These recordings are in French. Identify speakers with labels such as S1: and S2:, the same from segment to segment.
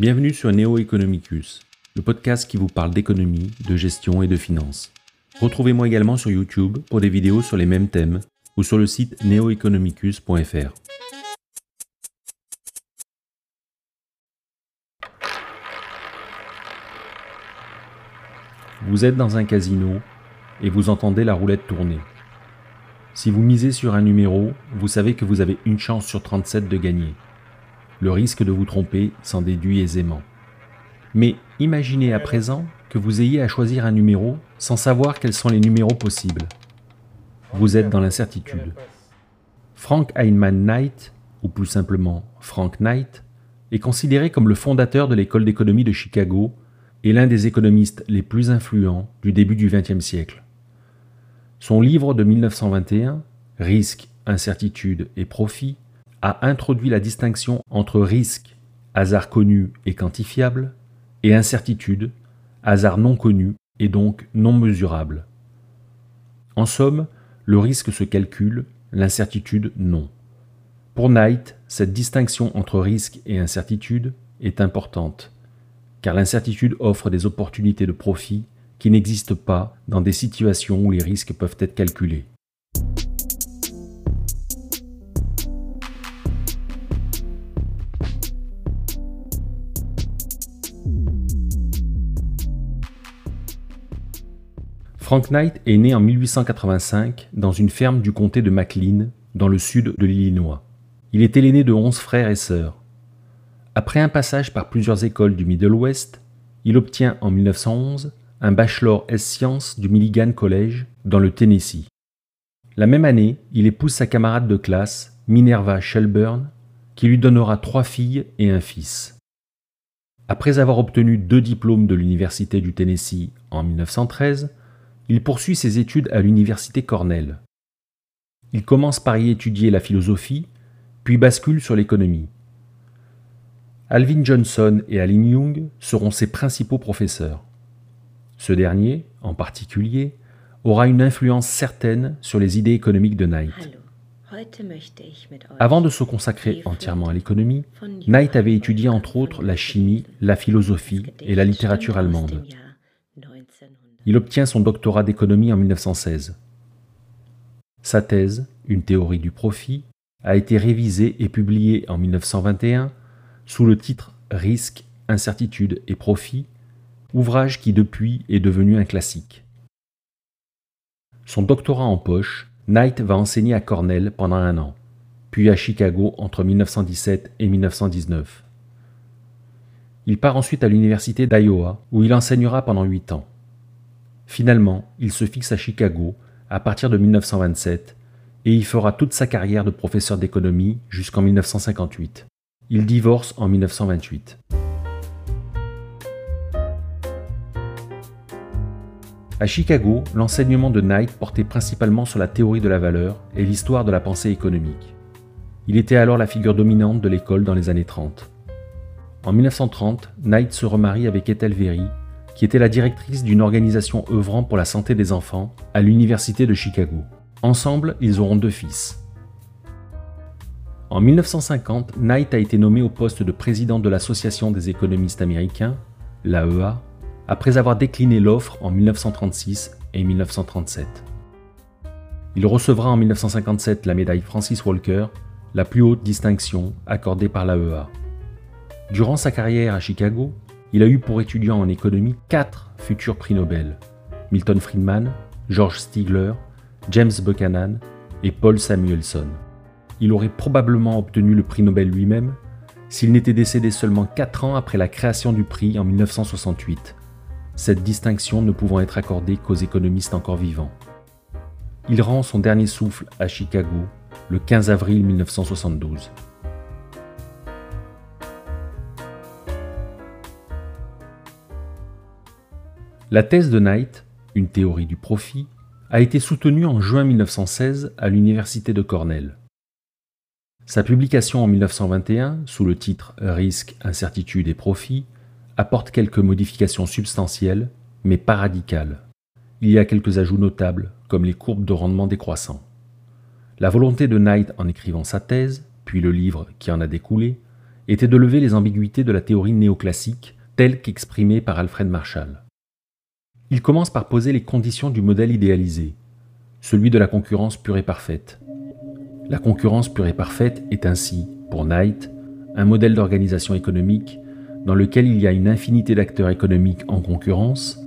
S1: Bienvenue sur Neo Economicus, le podcast qui vous parle d'économie, de gestion et de finance. Retrouvez-moi également sur YouTube pour des vidéos sur les mêmes thèmes ou sur le site neoeconomicus.fr. Vous êtes dans un casino et vous entendez la roulette tourner. Si vous misez sur un numéro, vous savez que vous avez une chance sur 37 de gagner. Le risque de vous tromper s'en déduit aisément. Mais imaginez à présent que vous ayez à choisir un numéro sans savoir quels sont les numéros possibles. Vous êtes dans l'incertitude. Frank Heinemann Knight, ou plus simplement Frank Knight, est considéré comme le fondateur de l'école d'économie de Chicago et l'un des économistes les plus influents du début du XXe siècle. Son livre de 1921, Risque, incertitude et profit, a introduit la distinction entre risque, hasard connu et quantifiable, et incertitude, hasard non connu et donc non mesurable. En somme, le risque se calcule, l'incertitude non. Pour Knight, cette distinction entre risque et incertitude est importante, car l'incertitude offre des opportunités de profit qui n'existent pas dans des situations où les risques peuvent être calculés. Frank Knight est né en 1885 dans une ferme du comté de McLean, dans le sud de l'Illinois. Il était l'aîné de onze frères et sœurs. Après un passage par plusieurs écoles du Middle West, il obtient en 1911 un bachelor S-Sciences du Milligan College dans le Tennessee. La même année, il épouse sa camarade de classe, Minerva Shelburne, qui lui donnera trois filles et un fils. Après avoir obtenu deux diplômes de l'Université du Tennessee en 1913, il poursuit ses études à l'université Cornell. Il commence par y étudier la philosophie, puis bascule sur l'économie. Alvin Johnson et Aline Young seront ses principaux professeurs. Ce dernier, en particulier, aura une influence certaine sur les idées économiques de Knight. Avant de se consacrer entièrement à l'économie, Knight avait étudié entre autres la chimie, la philosophie et la littérature allemande. Il obtient son doctorat d'économie en 1916. Sa thèse, Une théorie du profit, a été révisée et publiée en 1921 sous le titre Risque, incertitude et profit, ouvrage qui depuis est devenu un classique. Son doctorat en poche, Knight va enseigner à Cornell pendant un an, puis à Chicago entre 1917 et 1919. Il part ensuite à l'université d'Iowa où il enseignera pendant huit ans. Finalement, il se fixe à Chicago à partir de 1927 et y fera toute sa carrière de professeur d'économie jusqu'en 1958. Il divorce en 1928. À Chicago, l'enseignement de Knight portait principalement sur la théorie de la valeur et l'histoire de la pensée économique. Il était alors la figure dominante de l'école dans les années 30. En 1930, Knight se remarie avec Ethel Very, qui était la directrice d'une organisation œuvrant pour la santé des enfants à l'Université de Chicago. Ensemble, ils auront deux fils. En 1950, Knight a été nommé au poste de président de l'Association des économistes américains, l'AEA, après avoir décliné l'offre en 1936 et 1937. Il recevra en 1957 la médaille Francis Walker, la plus haute distinction accordée par l'AEA. Durant sa carrière à Chicago, il a eu pour étudiant en économie quatre futurs prix Nobel Milton Friedman, George Stigler, James Buchanan et Paul Samuelson. Il aurait probablement obtenu le prix Nobel lui-même s'il n'était décédé seulement quatre ans après la création du prix en 1968, cette distinction ne pouvant être accordée qu'aux économistes encore vivants. Il rend son dernier souffle à Chicago le 15 avril 1972. La thèse de Knight, une théorie du profit, a été soutenue en juin 1916 à l'université de Cornell. Sa publication en 1921, sous le titre Risque, incertitude et profit, apporte quelques modifications substantielles, mais pas radicales. Il y a quelques ajouts notables, comme les courbes de rendement décroissant. La volonté de Knight en écrivant sa thèse, puis le livre qui en a découlé, était de lever les ambiguïtés de la théorie néoclassique telle qu'exprimée par Alfred Marshall. Il commence par poser les conditions du modèle idéalisé, celui de la concurrence pure et parfaite. La concurrence pure et parfaite est ainsi, pour Knight, un modèle d'organisation économique dans lequel il y a une infinité d'acteurs économiques en concurrence,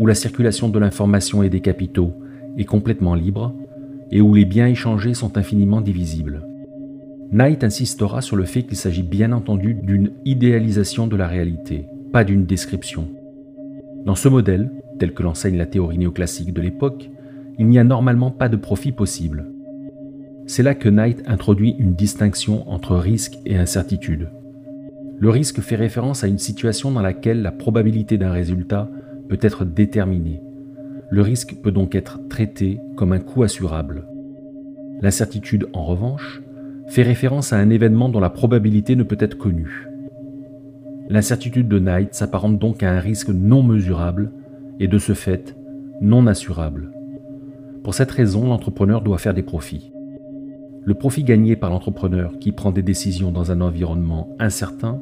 S1: où la circulation de l'information et des capitaux est complètement libre, et où les biens échangés sont infiniment divisibles. Knight insistera sur le fait qu'il s'agit bien entendu d'une idéalisation de la réalité, pas d'une description. Dans ce modèle, tel que l'enseigne la théorie néoclassique de l'époque, il n'y a normalement pas de profit possible. C'est là que Knight introduit une distinction entre risque et incertitude. Le risque fait référence à une situation dans laquelle la probabilité d'un résultat peut être déterminée. Le risque peut donc être traité comme un coût assurable. L'incertitude, en revanche, fait référence à un événement dont la probabilité ne peut être connue. L'incertitude de Knight s'apparente donc à un risque non mesurable et de ce fait non assurable. Pour cette raison, l'entrepreneur doit faire des profits. Le profit gagné par l'entrepreneur qui prend des décisions dans un environnement incertain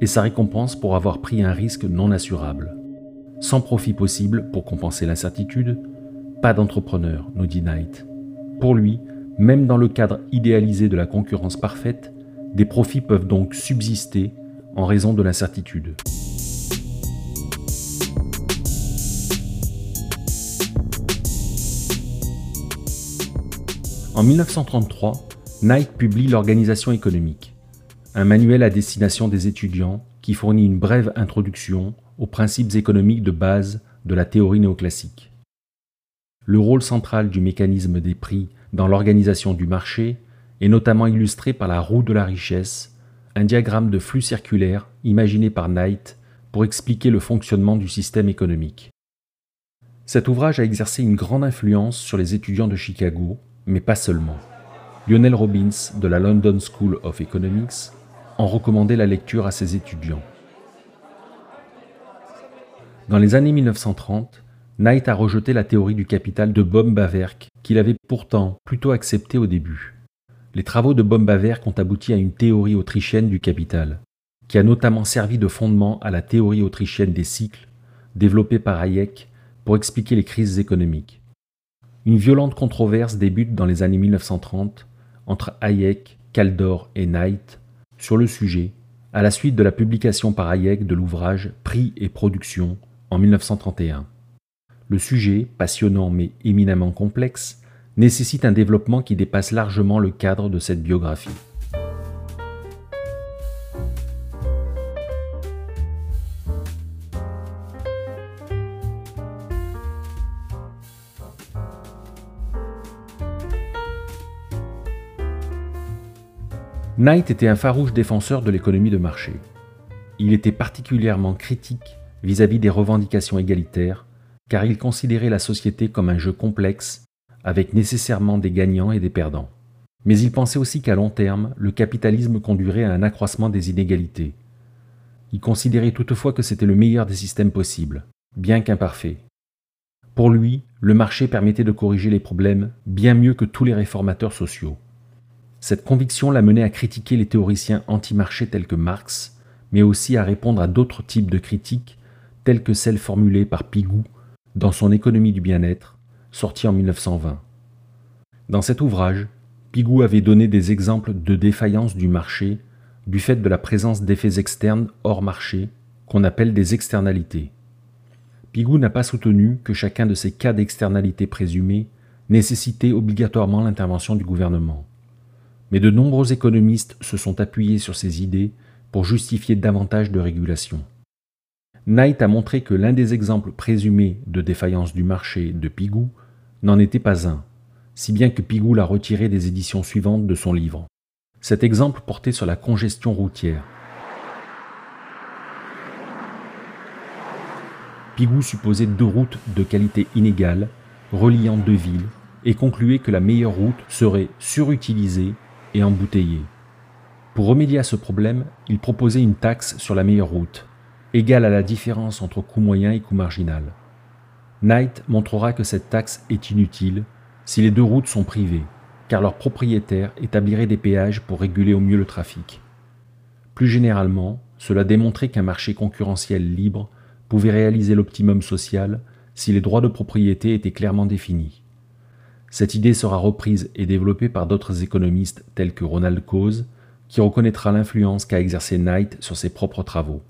S1: est sa récompense pour avoir pris un risque non assurable. Sans profit possible pour compenser l'incertitude, pas d'entrepreneur, nous dit Knight. Pour lui, même dans le cadre idéalisé de la concurrence parfaite, des profits peuvent donc subsister en raison de l'incertitude. En 1933, Knight publie L'organisation économique, un manuel à destination des étudiants qui fournit une brève introduction aux principes économiques de base de la théorie néoclassique. Le rôle central du mécanisme des prix dans l'organisation du marché est notamment illustré par la roue de la richesse, un diagramme de flux circulaire imaginé par Knight pour expliquer le fonctionnement du système économique. Cet ouvrage a exercé une grande influence sur les étudiants de Chicago mais pas seulement. Lionel Robbins de la London School of Economics en recommandait la lecture à ses étudiants. Dans les années 1930, Knight a rejeté la théorie du capital de Baverk, qu'il avait pourtant plutôt acceptée au début. Les travaux de Baverk ont abouti à une théorie autrichienne du capital, qui a notamment servi de fondement à la théorie autrichienne des cycles, développée par Hayek pour expliquer les crises économiques. Une violente controverse débute dans les années 1930 entre Hayek, Kaldor et Knight sur le sujet, à la suite de la publication par Hayek de l'ouvrage Prix et production en 1931. Le sujet, passionnant mais éminemment complexe, nécessite un développement qui dépasse largement le cadre de cette biographie. Knight était un farouche défenseur de l'économie de marché. Il était particulièrement critique vis-à-vis des revendications égalitaires, car il considérait la société comme un jeu complexe, avec nécessairement des gagnants et des perdants. Mais il pensait aussi qu'à long terme, le capitalisme conduirait à un accroissement des inégalités. Il considérait toutefois que c'était le meilleur des systèmes possibles, bien qu'imparfait. Pour lui, le marché permettait de corriger les problèmes bien mieux que tous les réformateurs sociaux. Cette conviction l'a mené à critiquer les théoriciens anti-marché tels que Marx, mais aussi à répondre à d'autres types de critiques, telles que celles formulées par Pigou dans son Économie du bien-être, sorti en 1920. Dans cet ouvrage, Pigou avait donné des exemples de défaillance du marché du fait de la présence d'effets externes hors marché, qu'on appelle des externalités. Pigou n'a pas soutenu que chacun de ces cas d'externalité présumées nécessitait obligatoirement l'intervention du gouvernement mais de nombreux économistes se sont appuyés sur ces idées pour justifier davantage de régulation. Knight a montré que l'un des exemples présumés de défaillance du marché de Pigou n'en était pas un, si bien que Pigou l'a retiré des éditions suivantes de son livre. Cet exemple portait sur la congestion routière. Pigou supposait deux routes de qualité inégale, reliant deux villes, et concluait que la meilleure route serait surutilisée et embouteillé. Pour remédier à ce problème, il proposait une taxe sur la meilleure route, égale à la différence entre coût moyen et coût marginal. Knight montrera que cette taxe est inutile si les deux routes sont privées, car leur propriétaire établirait des péages pour réguler au mieux le trafic. Plus généralement, cela démontrait qu'un marché concurrentiel libre pouvait réaliser l'optimum social si les droits de propriété étaient clairement définis. Cette idée sera reprise et développée par d'autres économistes tels que Ronald Coase, qui reconnaîtra l'influence qu'a exercé Knight sur ses propres travaux.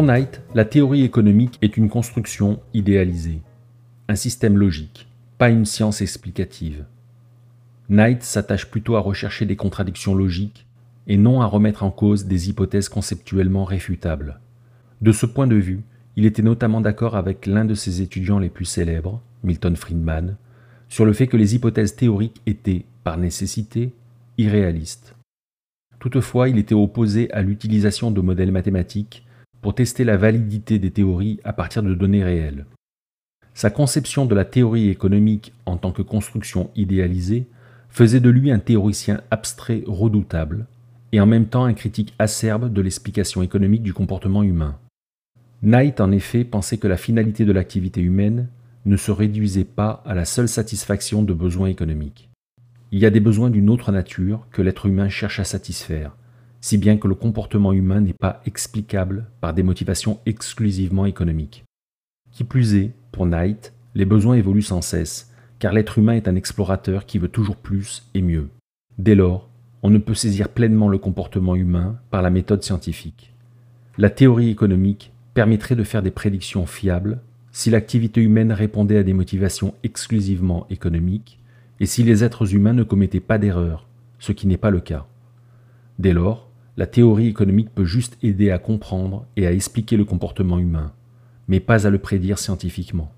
S1: Pour Knight, la théorie économique est une construction idéalisée, un système logique, pas une science explicative. Knight s'attache plutôt à rechercher des contradictions logiques et non à remettre en cause des hypothèses conceptuellement réfutables. De ce point de vue, il était notamment d'accord avec l'un de ses étudiants les plus célèbres, Milton Friedman, sur le fait que les hypothèses théoriques étaient, par nécessité, irréalistes. Toutefois, il était opposé à l'utilisation de modèles mathématiques pour tester la validité des théories à partir de données réelles. Sa conception de la théorie économique en tant que construction idéalisée faisait de lui un théoricien abstrait redoutable et en même temps un critique acerbe de l'explication économique du comportement humain. Knight en effet pensait que la finalité de l'activité humaine ne se réduisait pas à la seule satisfaction de besoins économiques. Il y a des besoins d'une autre nature que l'être humain cherche à satisfaire, si bien que le comportement humain n'est pas explicable par des motivations exclusivement économiques. Qui plus est, pour Knight, les besoins évoluent sans cesse, car l'être humain est un explorateur qui veut toujours plus et mieux. Dès lors, on ne peut saisir pleinement le comportement humain par la méthode scientifique. La théorie économique permettrait de faire des prédictions fiables si l'activité humaine répondait à des motivations exclusivement économiques et si les êtres humains ne commettaient pas d'erreurs, ce qui n'est pas le cas. Dès lors, la théorie économique peut juste aider à comprendre et à expliquer le comportement humain, mais pas à le prédire scientifiquement.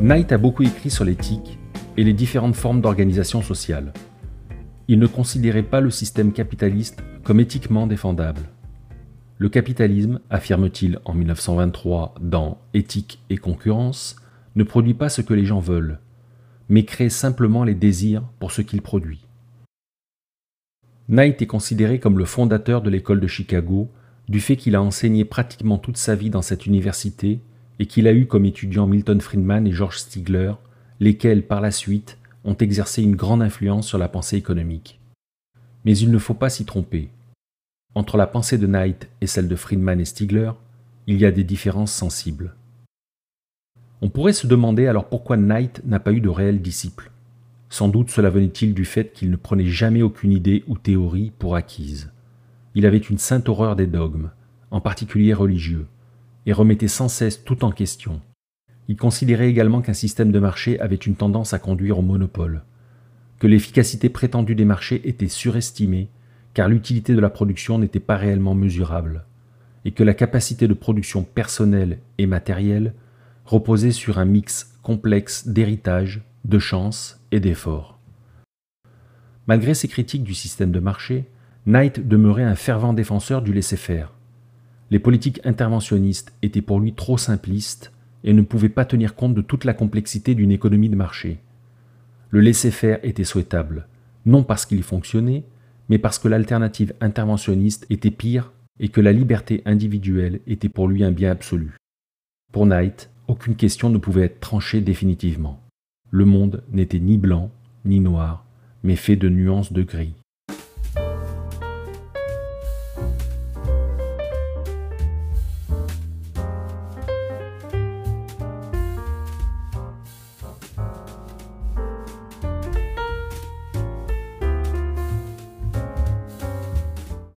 S1: Knight a beaucoup écrit sur l'éthique et les différentes formes d'organisation sociale. Il ne considérait pas le système capitaliste comme éthiquement défendable. Le capitalisme, affirme-t-il en 1923 dans Éthique et concurrence, ne produit pas ce que les gens veulent, mais crée simplement les désirs pour ce qu'il produit. Knight est considéré comme le fondateur de l'école de Chicago du fait qu'il a enseigné pratiquement toute sa vie dans cette université et qu'il a eu comme étudiants Milton Friedman et George Stigler, lesquels par la suite ont exercé une grande influence sur la pensée économique. Mais il ne faut pas s'y tromper. Entre la pensée de Knight et celle de Friedman et Stigler, il y a des différences sensibles. On pourrait se demander alors pourquoi Knight n'a pas eu de réels disciples. Sans doute cela venait-il du fait qu'il ne prenait jamais aucune idée ou théorie pour acquise. Il avait une sainte horreur des dogmes, en particulier religieux, et remettait sans cesse tout en question. Il considérait également qu'un système de marché avait une tendance à conduire au monopole, que l'efficacité prétendue des marchés était surestimée car l'utilité de la production n'était pas réellement mesurable, et que la capacité de production personnelle et matérielle reposait sur un mix complexe d'héritage, de chance et d'effort. Malgré ses critiques du système de marché, Knight demeurait un fervent défenseur du laisser-faire. Les politiques interventionnistes étaient pour lui trop simplistes et ne pouvaient pas tenir compte de toute la complexité d'une économie de marché. Le laisser-faire était souhaitable, non parce qu'il fonctionnait, mais parce que l'alternative interventionniste était pire et que la liberté individuelle était pour lui un bien absolu. Pour Knight, aucune question ne pouvait être tranchée définitivement. Le monde n'était ni blanc ni noir, mais fait de nuances de gris.